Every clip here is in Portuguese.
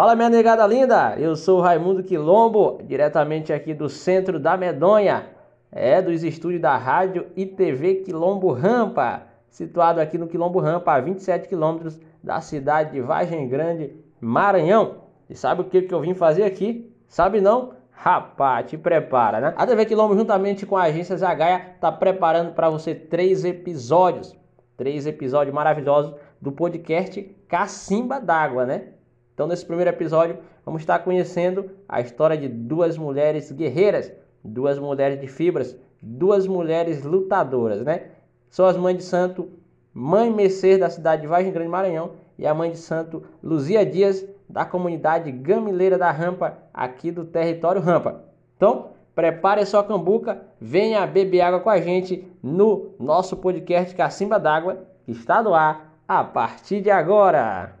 Fala minha negada linda, eu sou Raimundo Quilombo, diretamente aqui do centro da Medonha, é dos estúdios da Rádio e TV Quilombo Rampa, situado aqui no Quilombo Rampa, a 27 quilômetros da cidade de Vargem Grande, Maranhão. E sabe o que, que eu vim fazer aqui? Sabe não? Rapaz, te prepara, né? A TV Quilombo, juntamente com a agência Zagaia, tá preparando para você três episódios, três episódios maravilhosos do podcast Cacimba d'Água, né? Então, nesse primeiro episódio, vamos estar conhecendo a história de duas mulheres guerreiras, duas mulheres de fibras, duas mulheres lutadoras, né? São as mães de santo Mãe Mercedes da cidade de Vargem Grande, Maranhão, e a mãe de santo Luzia Dias, da comunidade Gamileira da Rampa, aqui do território Rampa. Então, prepare a sua cambuca, venha beber água com a gente no nosso podcast Cacimba d'Água, que está no ar a partir de agora.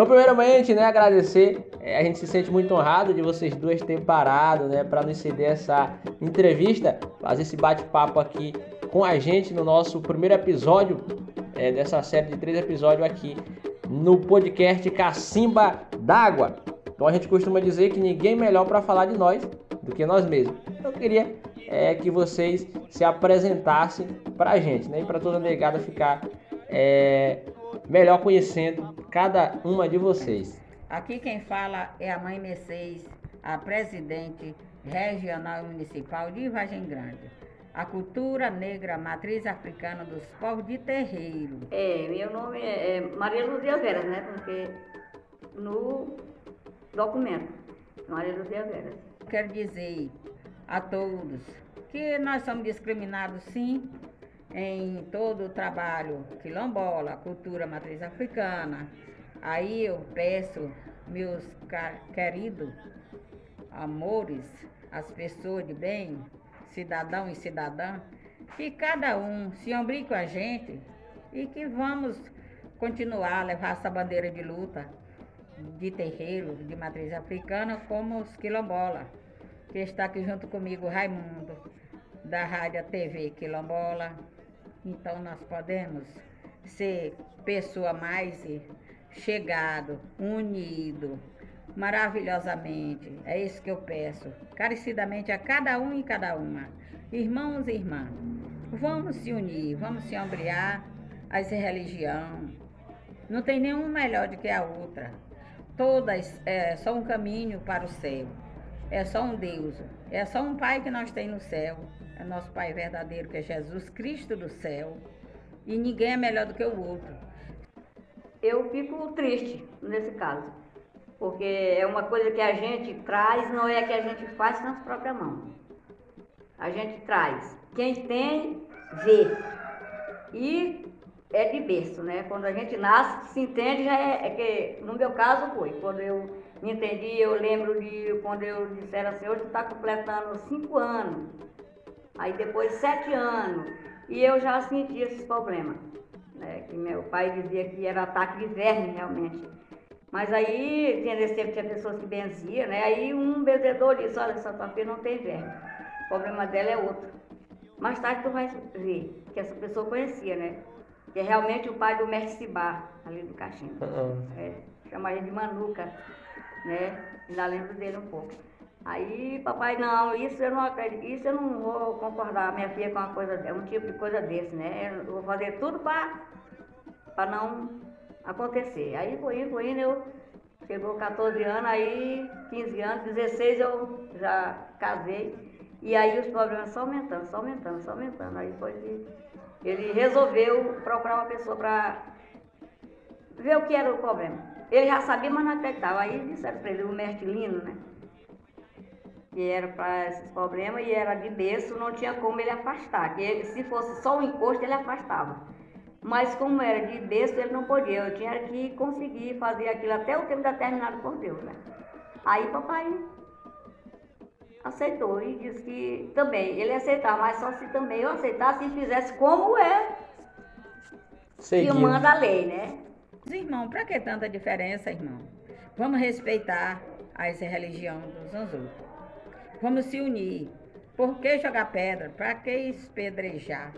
Então, primeiramente, né, agradecer. É, a gente se sente muito honrado de vocês duas terem parado, né, para nos ceder essa entrevista, fazer esse bate-papo aqui com a gente no nosso primeiro episódio é, dessa série de três episódios aqui no podcast Cacimba d'Água. Então, a gente costuma dizer que ninguém melhor para falar de nós do que nós mesmos. Eu queria é, que vocês se apresentassem para a gente, né, para toda a negada ficar é, melhor conhecendo cada uma de vocês. Aqui quem fala é a mãe Mercedes, a presidente regional e municipal de Vargem Grande. A cultura negra matriz africana dos povos de terreiro. É, meu nome é, é Maria Luzia Veras, né? Porque no documento, Maria Luzia Veras. Quero dizer a todos que nós somos discriminados sim, em todo o trabalho quilombola, cultura matriz africana. Aí eu peço, meus queridos amores, as pessoas de bem, cidadão e cidadã, que cada um se obrigue com a gente e que vamos continuar a levar essa bandeira de luta de terreiro, de matriz africana, como os quilombola, que está aqui junto comigo, Raimundo, da Rádio TV Quilombola, então nós podemos ser pessoa mais chegado, unido, maravilhosamente. É isso que eu peço, carecidamente a cada um e cada uma. Irmãos e irmãs, vamos se unir, vamos se ombrear as religião. Não tem nenhuma melhor do que a outra. Todas é só um caminho para o céu. É só um Deus. É só um Pai que nós temos no céu é nosso Pai verdadeiro, que é Jesus Cristo do céu. E ninguém é melhor do que o outro. Eu fico triste nesse caso, porque é uma coisa que a gente traz, não é que a gente faz nas próprias mãos. A gente traz. Quem tem, vê. E é de berço, né? Quando a gente nasce, se entende, já é, é que, no meu caso, foi. Quando eu entendi, eu lembro de quando eu disseram assim, hoje está completando cinco anos. Aí depois sete anos. E eu já sentia esses problemas. Né? Que meu pai dizia que era ataque de verme realmente. Mas aí nesse tempo tinha pessoas que benziam, né? Aí um benzedor disse, olha, essa tua filha não tem verme. O problema dela é outro. Mais tarde tu vai ver que essa pessoa conhecia, né? Que é realmente o pai do mestre Cibar, ali do Cachimbo. Uhum. É, chama ele de Manuca, né? Ainda lembro dele um pouco. Aí, papai, não, isso eu não acredito, isso eu não vou concordar, minha filha, com uma coisa, um tipo de coisa desse, né? Eu vou fazer tudo para não acontecer. Aí foi indo, foi indo, eu chegou 14 anos, aí 15 anos, 16 eu já casei. E aí os problemas só aumentando, só aumentando, só aumentando. Aí foi que ele resolveu procurar uma pessoa para ver o que era o problema. Ele já sabia, mas não acreditava. Aí disseram para ele, o mestre Lino, né? que era para esses problemas e era de berço, não tinha como ele afastar. Que ele, se fosse só um encosto, ele afastava. Mas como era de berço, ele não podia. Eu tinha que conseguir fazer aquilo até o tempo determinado por Deus, né? Aí papai aceitou e disse que também ele aceitava, mas só se também eu aceitasse e fizesse como é Seguiu. que manda a lei, né? Irmão, para que tanta diferença, irmão? Vamos respeitar as religiões dos outros. Vamos se unir. Por que jogar pedra? Para que espedrejar?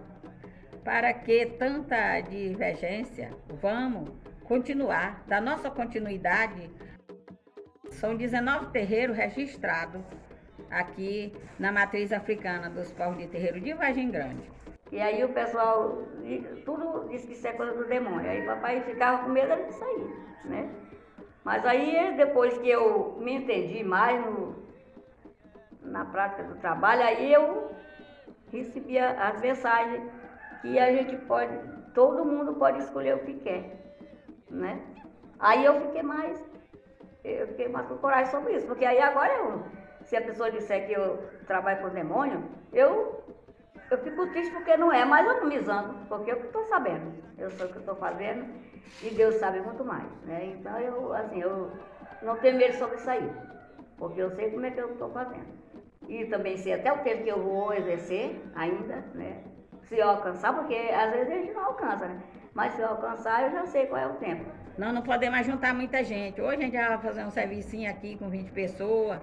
Para que tanta divergência? Vamos continuar. Da nossa continuidade, são 19 terreiros registrados aqui na matriz africana dos povos de terreiro de Vargem Grande. E aí o pessoal, tudo disse que isso é coisa do demônio. Aí papai ficava com medo disso aí, né? Mas aí depois que eu me entendi mais no, na prática do trabalho, aí eu recebia as mensagens que a gente pode, todo mundo pode escolher o que quer, né? Aí eu fiquei mais, eu fiquei mais com coragem sobre isso, porque aí agora eu, se a pessoa disser que eu trabalho com demônio, eu, eu fico triste porque não é, mas eu não me zango, porque eu estou sabendo, eu sei o que estou fazendo e Deus sabe muito mais, né? Então eu, assim, eu não tenho medo sobre aí, porque eu sei como é que eu estou fazendo. E também sei até o tempo que eu vou exercer ainda, né? Se eu alcançar, porque às vezes a gente não alcança, né? Mas se eu alcançar, eu já sei qual é o tempo. Não, não podemos mais juntar muita gente. Hoje a gente vai fazer um serviço aqui com 20 pessoas.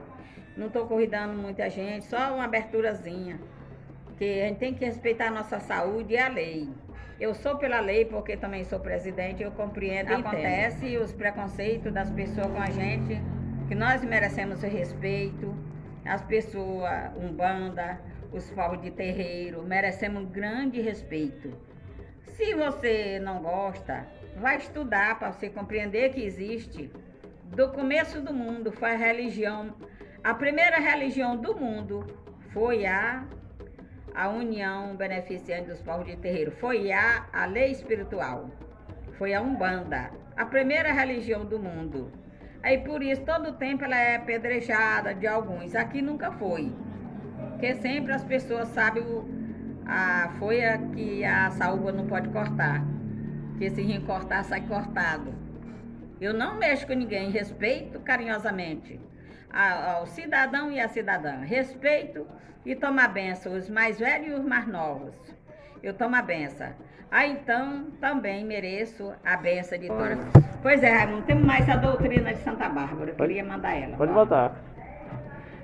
Não estou convidando muita gente, só uma aberturazinha. Porque a gente tem que respeitar a nossa saúde e a lei. Eu sou pela lei porque também sou presidente, eu compreendo. Acontece os preconceitos das pessoas com a gente, que nós merecemos o respeito as pessoas, umbanda, os povos de terreiro, merecemos um grande respeito. Se você não gosta, vai estudar para você compreender que existe. Do começo do mundo foi a religião, a primeira religião do mundo foi a a União Beneficente dos Povos de Terreiro, foi a, a lei espiritual, foi a Umbanda, a primeira religião do mundo. Aí por isso todo tempo ela é apedrejada de alguns. Aqui nunca foi. Porque sempre as pessoas sabem o, a folha que a saúva não pode cortar. Que se recortar sai cortado. Eu não mexo com ninguém, respeito carinhosamente ao cidadão e à cidadã. Respeito e toma a benção, os mais velhos e os mais novos. Eu tomo a benção. Ah, então também mereço a benção de todas. Pois é, Raimundo, temos mais a doutrina de Santa Bárbara. Eu queria mandar ela. Pode botar.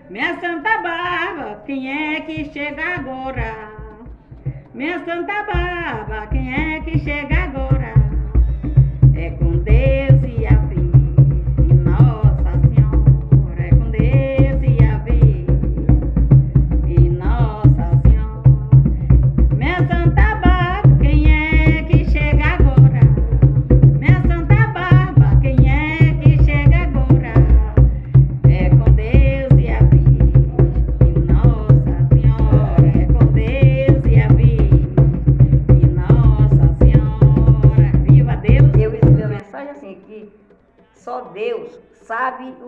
Minha Santa Bárbara, quem é que chega agora? Minha Santa Bárbara, quem é que chega agora? É com Deus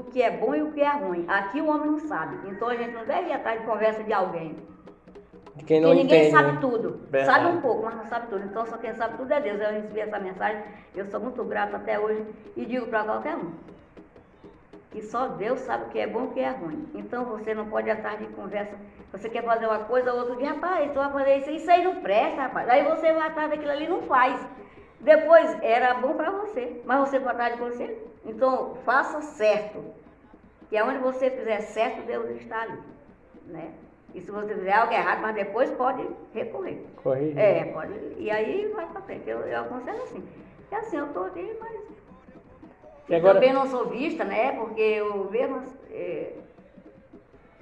que é bom e o que é ruim. Aqui o homem não sabe. Então a gente não deve ir atrás de conversa de alguém. De quem não Porque ninguém entende, sabe né? tudo. Verdade. Sabe um pouco, mas não sabe tudo. Então só quem sabe tudo é Deus. Eu recebi essa mensagem, eu sou muito grata até hoje e digo para qualquer um. Que só Deus sabe o que é bom e o que é ruim. Então você não pode ir atrás de conversa. Você quer fazer uma coisa, outro dia, rapaz, tu vai fazer isso, isso aí não presta, rapaz. Aí você vai atrás daquilo ali e não faz. Depois era bom para você, mas você vai atrás de você. Então faça certo. Que aonde você fizer certo, Deus está ali. Né? E se você fizer algo errado, mas depois pode recorrer. Corrigir. É, pode. E aí vai pra frente. Eu, eu aconselho assim. E assim, eu tô aqui, mas. E agora, Também não sou vista, né? Porque eu mesmo. é,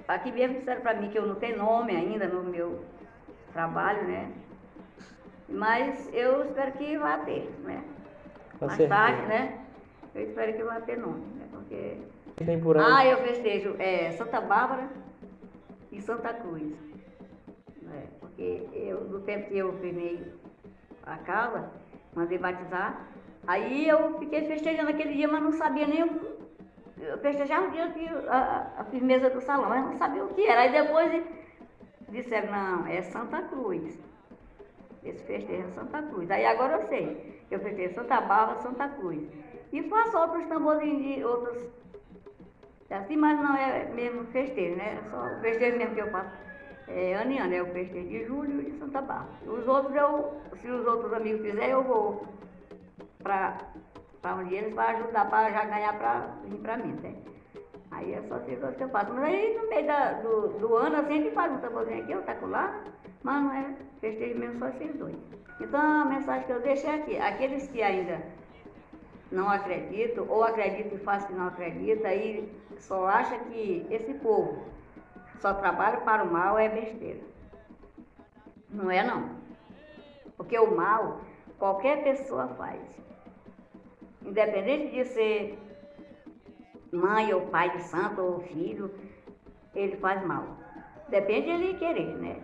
aqui mesmo disseram pra mim que eu não tenho nome ainda no meu trabalho, né? Mas eu espero que vá ter, né? com Mais certeza. tarde, né? Eu espero que vá ter nome, né? Porque Tem por ano. ah, eu festejo é, Santa Bárbara e Santa Cruz. né? Porque eu, no tempo que eu firmei a casa, mandei batizar, aí eu fiquei festejando aquele dia, mas não sabia nem o. Eu festejava o dia que a, a firmeza do salão, mas não sabia o que era. Aí depois disseram, não, é Santa Cruz. Esse festejo é Santa Cruz. Aí agora eu sei. Eu festejo Santa Bárbara, Santa Cruz. E faço outros tamborzinhos de outros Assim, mas não é mesmo festejo, né? É só o festejo mesmo que eu faço é, ano em ano, é o festejo de julho e de Santa Bárbara. Os outros eu, se os outros amigos fizerem, eu vou para onde eles para ajudar, para já ganhar para vir para mim, né? Aí é só o que eu faço. Mas aí no meio da, do, do ano, assim, a gente faz um tamborzinho aqui, outro lá, mas não é festejo mesmo só esses dois. Então a mensagem que eu deixo é aqui, aqueles que ainda não acreditam, ou acreditam e fazem que não acreditam, aí só acha que esse povo só trabalha para o mal é besteira. Não é não. Porque o mal qualquer pessoa faz. Independente de ser mãe ou pai de santo ou filho, ele faz mal. Depende de ele querer, né?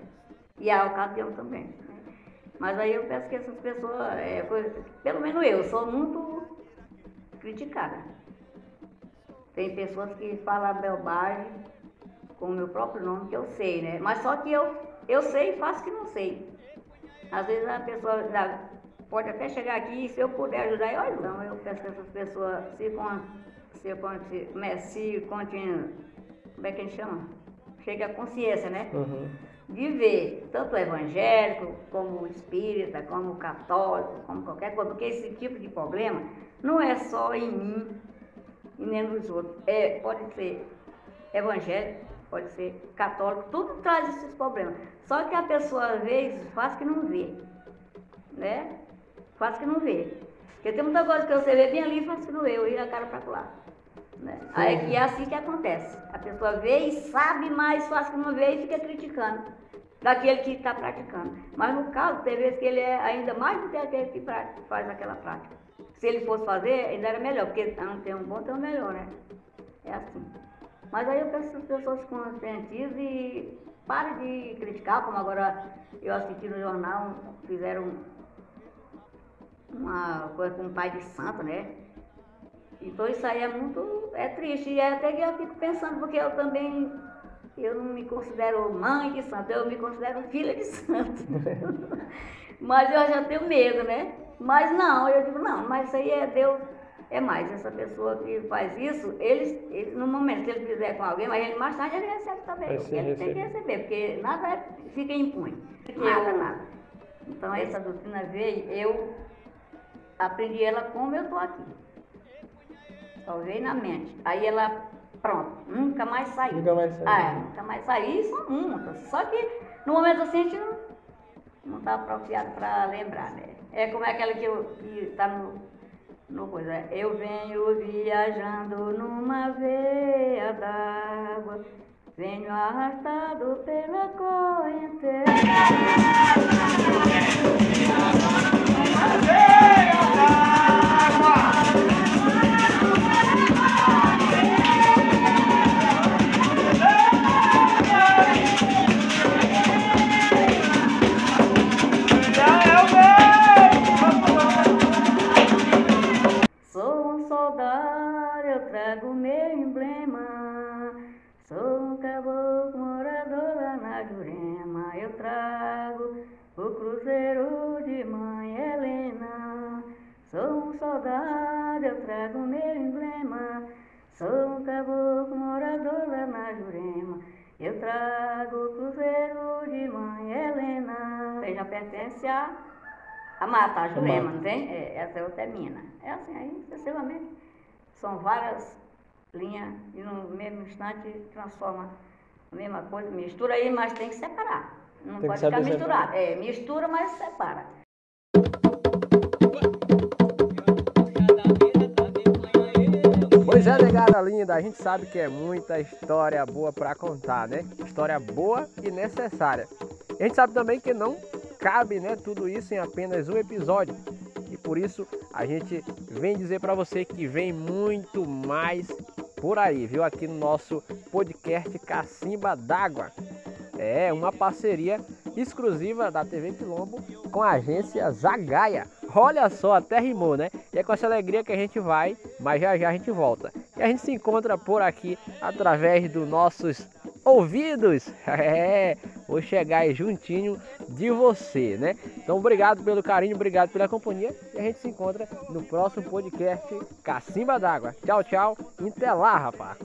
E a ocasião também. Né? Mas aí eu peço que essas pessoas, é, pelo menos eu, sou muito criticada. Tem pessoas que falam bobagem com o meu próprio nome, que eu sei, né? Mas só que eu, eu sei e faço que não sei. Às vezes a pessoa pode até chegar aqui e se eu puder ajudar, eu ajudo. Então eu peço que essas pessoas se, se, se, se continue, como é que a gente chama? Chega a consciência, né? Uhum. De ver tanto evangélico, como espírita, como católico, como qualquer coisa, porque esse tipo de problema não é só em mim e nem nos outros. É, pode ser evangélico, pode ser católico, tudo traz esses problemas. Só que a pessoa às vezes faz que não vê, né? Faz que não vê. Porque tem muita coisa que você vê bem ali, faz que não vê, eu ia a cara para lá. Né? Aí é assim que acontece. A pessoa vê e sabe, mas faz que não vê e fica criticando daquele que está praticando. Mas no caso, tem vezes que ele é ainda mais do que aquele que faz aquela prática. Se ele fosse fazer, ainda era melhor, porque não tem um bom, tem um melhor, né? É assim. Mas aí eu peço que as pessoas conscientizem e parem de criticar, como agora eu assisti no jornal, fizeram uma coisa com um pai de santo, né? Então isso aí é muito, é triste. E é até que eu fico pensando, porque eu também, eu não me considero mãe de santo, eu me considero filha de santo. mas eu já tenho medo, né? Mas não, eu digo, não, mas isso aí é Deus, é mais. Essa pessoa que faz isso, eles, eles no momento, se ele fizer com alguém, mas ele mais tarde ele recebe também. ele recebe. tem que receber, porque nada fica impune. Nada, nada. Então essa doutrina veio, eu aprendi ela como eu estou aqui. Só veio na mente. Aí ela, pronto, nunca mais saiu. Nunca mais saiu. Ah, é, nunca mais saiu. Isso muitas. Só que no momento assim a gente não não está apropriado para lembrar, né? É como aquela que está no, no coisa. Eu venho viajando numa veia d'água, venho arrastado pela correnteza. pertence a, a mata, a Jurema, não tem? É, essa é outra mina. É assim, aí sucessivamente. São várias linhas e no mesmo instante transforma a mesma coisa, mistura aí, mas tem que separar. Não tem pode ficar misturado. É, mistura, mas separa. É, negada linda, a gente sabe que é muita história boa para contar, né? História boa e necessária. A gente sabe também que não cabe né, tudo isso em apenas um episódio. E por isso a gente vem dizer para você que vem muito mais por aí, viu? Aqui no nosso podcast Cacimba d'Água. É uma parceria exclusiva da TV Quilombo com a agência Zagaia. Olha só, até rimou, né? E é com essa alegria que a gente vai, mas já já a gente volta. E a gente se encontra por aqui através dos nossos ouvidos. É, vou chegar aí juntinho de você, né? Então, obrigado pelo carinho, obrigado pela companhia. E a gente se encontra no próximo podcast Cacimba d'Água. Tchau, tchau. Até lá, rapaz.